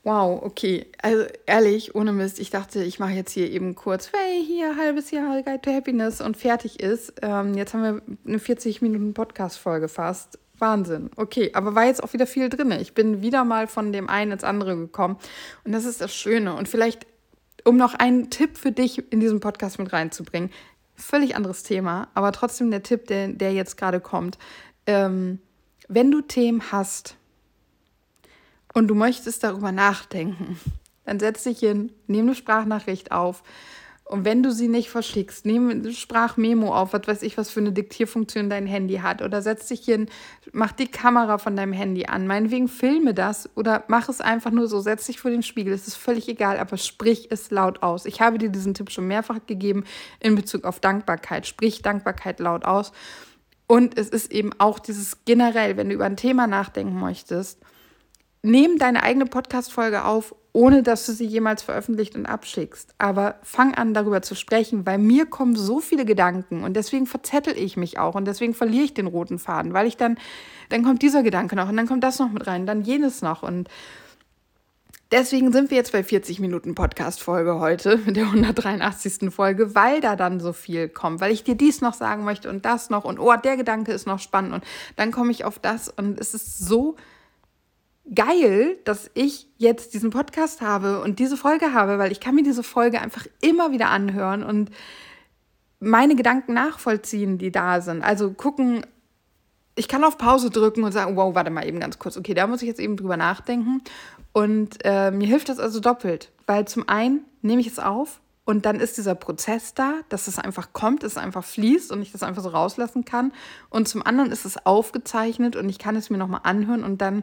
Wow, okay. Also ehrlich, ohne Mist, ich dachte, ich mache jetzt hier eben kurz, hey, hier, halbes Jahr Guide to Happiness und fertig ist. Ähm, jetzt haben wir eine 40 Minuten Podcast-Folge fast. Wahnsinn. Okay, aber war jetzt auch wieder viel drin. Ich bin wieder mal von dem einen ins andere gekommen. Und das ist das Schöne. Und vielleicht um noch einen Tipp für dich in diesem Podcast mit reinzubringen. Völlig anderes Thema, aber trotzdem der Tipp, der, der jetzt gerade kommt. Ähm, wenn du Themen hast und du möchtest darüber nachdenken, dann setz dich hin, nimm eine Sprachnachricht auf und wenn du sie nicht verschickst, nimm Sprachmemo auf, was weiß ich, was für eine Diktierfunktion dein Handy hat. Oder setz dich hin, mach die Kamera von deinem Handy an. Meinetwegen filme das oder mach es einfach nur so, setz dich vor den Spiegel. Es ist völlig egal, aber sprich es laut aus. Ich habe dir diesen Tipp schon mehrfach gegeben in Bezug auf Dankbarkeit. Sprich Dankbarkeit laut aus. Und es ist eben auch dieses generell, wenn du über ein Thema nachdenken möchtest, nimm deine eigene Podcast-Folge auf ohne dass du sie jemals veröffentlicht und abschickst. Aber fang an, darüber zu sprechen, weil mir kommen so viele Gedanken und deswegen verzettel ich mich auch und deswegen verliere ich den roten Faden, weil ich dann, dann kommt dieser Gedanke noch und dann kommt das noch mit rein, dann jenes noch und Deswegen sind wir jetzt bei 40 Minuten Podcast-Folge heute, mit der 183. Folge, weil da dann so viel kommt, weil ich dir dies noch sagen möchte und das noch und oh, der Gedanke ist noch spannend und dann komme ich auf das und es ist so geil, dass ich jetzt diesen Podcast habe und diese Folge habe, weil ich kann mir diese Folge einfach immer wieder anhören und meine Gedanken nachvollziehen, die da sind. Also gucken, ich kann auf Pause drücken und sagen, wow, warte mal eben ganz kurz. Okay, da muss ich jetzt eben drüber nachdenken. Und äh, mir hilft das also doppelt, weil zum einen nehme ich es auf und dann ist dieser Prozess da, dass es einfach kommt, es einfach fließt und ich das einfach so rauslassen kann. Und zum anderen ist es aufgezeichnet und ich kann es mir nochmal anhören und dann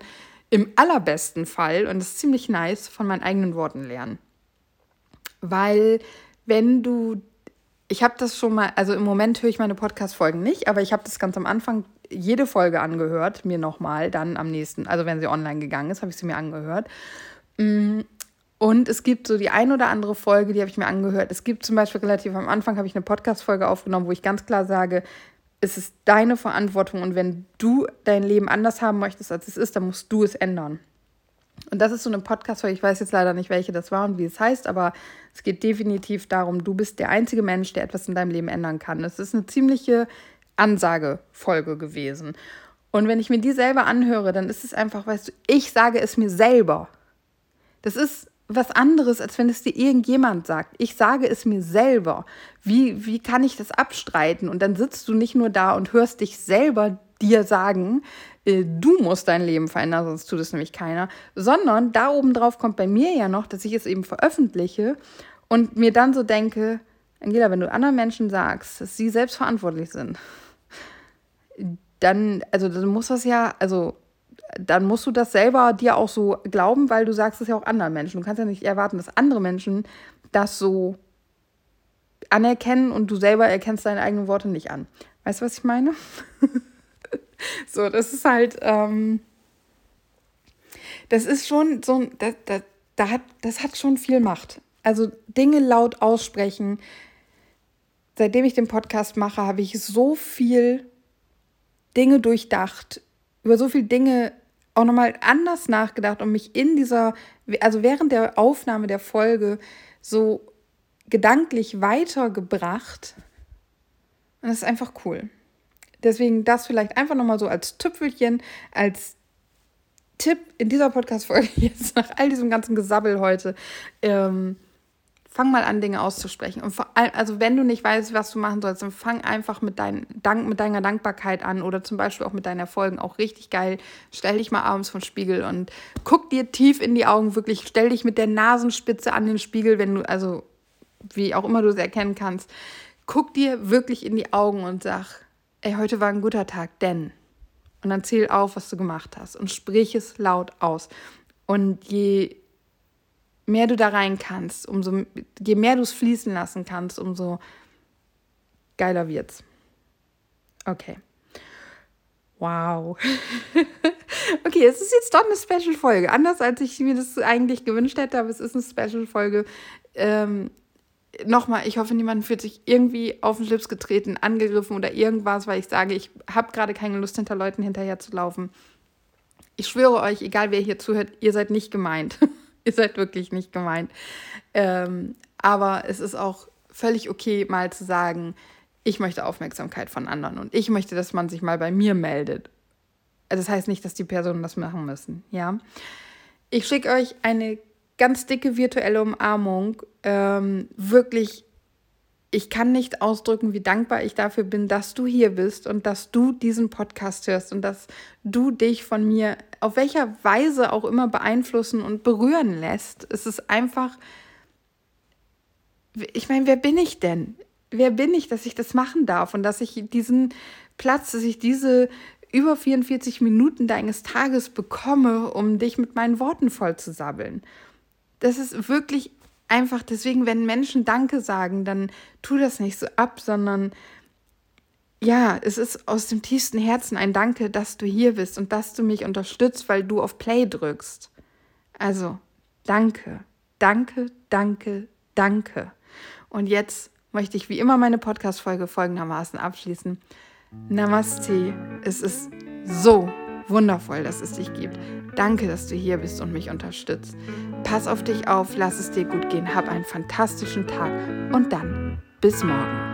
im allerbesten Fall, und das ist ziemlich nice, von meinen eigenen Worten lernen. Weil wenn du, ich habe das schon mal, also im Moment höre ich meine Podcast-Folgen nicht, aber ich habe das ganz am Anfang jede Folge angehört, mir nochmal, dann am nächsten, also wenn sie online gegangen ist, habe ich sie mir angehört. Mm, und es gibt so die ein oder andere Folge, die habe ich mir angehört. Es gibt zum Beispiel relativ am Anfang habe ich eine Podcast-Folge aufgenommen, wo ich ganz klar sage, es ist deine Verantwortung und wenn du dein Leben anders haben möchtest, als es ist, dann musst du es ändern. Und das ist so eine Podcast-Folge, ich weiß jetzt leider nicht, welche das war und wie es heißt, aber es geht definitiv darum, du bist der einzige Mensch, der etwas in deinem Leben ändern kann. Es ist eine ziemliche Ansagefolge gewesen. Und wenn ich mir die selber anhöre, dann ist es einfach, weißt du, ich sage es mir selber. Das ist was anderes, als wenn es dir irgendjemand sagt. Ich sage es mir selber. Wie, wie kann ich das abstreiten? Und dann sitzt du nicht nur da und hörst dich selber dir sagen, äh, du musst dein Leben verändern, sonst tut es nämlich keiner, sondern da oben drauf kommt bei mir ja noch, dass ich es eben veröffentliche und mir dann so denke, Angela, wenn du anderen Menschen sagst, dass sie selbst verantwortlich sind, dann, also dann muss das ja, also dann musst du das selber dir auch so glauben, weil du sagst es ja auch anderen Menschen. Du kannst ja nicht erwarten, dass andere Menschen das so anerkennen und du selber erkennst deine eigenen Worte nicht an. Weißt du, was ich meine? so, das ist halt, ähm, das ist schon so, das, das, das, hat, das hat schon viel Macht. Also Dinge laut aussprechen. Seitdem ich den Podcast mache, habe ich so viel Dinge durchdacht, über so viele Dinge auch nochmal anders nachgedacht und mich in dieser, also während der Aufnahme der Folge so gedanklich weitergebracht. Und das ist einfach cool. Deswegen das vielleicht einfach nochmal so als Tüpfelchen, als Tipp in dieser Podcast-Folge jetzt nach all diesem ganzen Gesabbel heute. Ähm, fang mal an, Dinge auszusprechen. Und vor allem, also wenn du nicht weißt, was du machen sollst, dann fang einfach mit, dein, Dank, mit deiner Dankbarkeit an oder zum Beispiel auch mit deinen Erfolgen. Auch richtig geil. Stell dich mal abends vom Spiegel und guck dir tief in die Augen. Wirklich, stell dich mit der Nasenspitze an den Spiegel, wenn du, also wie auch immer du es erkennen kannst. Guck dir wirklich in die Augen und sag, ey, heute war ein guter Tag, denn. Und dann zähl auf, was du gemacht hast und sprich es laut aus. Und je mehr du da rein kannst, umso je mehr du es fließen lassen kannst, umso geiler wird's. Okay. Wow. okay, es ist jetzt doch eine Special-Folge. Anders als ich mir das eigentlich gewünscht hätte, aber es ist eine Special-Folge. Ähm, Nochmal, ich hoffe, niemand fühlt sich irgendwie auf den Schlips getreten, angegriffen oder irgendwas, weil ich sage, ich habe gerade keine Lust, hinter Leuten hinterher zu laufen. Ich schwöre euch, egal wer hier zuhört, ihr seid nicht gemeint. Ihr seid wirklich nicht gemeint. Ähm, aber es ist auch völlig okay, mal zu sagen, ich möchte Aufmerksamkeit von anderen und ich möchte, dass man sich mal bei mir meldet. Das heißt nicht, dass die Personen das machen müssen, ja. Ich schicke euch eine ganz dicke virtuelle Umarmung. Ähm, wirklich ich kann nicht ausdrücken, wie dankbar ich dafür bin, dass du hier bist und dass du diesen Podcast hörst und dass du dich von mir auf welcher Weise auch immer beeinflussen und berühren lässt. Es ist einfach, ich meine, wer bin ich denn? Wer bin ich, dass ich das machen darf und dass ich diesen Platz, dass ich diese über 44 Minuten deines Tages bekomme, um dich mit meinen Worten voll zu sabbeln. Das ist wirklich einfach deswegen, wenn Menschen Danke sagen, dann tu das nicht so ab, sondern ja, es ist aus dem tiefsten Herzen ein Danke, dass du hier bist und dass du mich unterstützt, weil du auf Play drückst. Also, danke, danke, danke, danke. Und jetzt möchte ich wie immer meine Podcast-Folge folgendermaßen abschließen. Namaste. Es ist so Wundervoll, dass es dich gibt. Danke, dass du hier bist und mich unterstützt. Pass auf dich auf, lass es dir gut gehen, hab einen fantastischen Tag und dann bis morgen.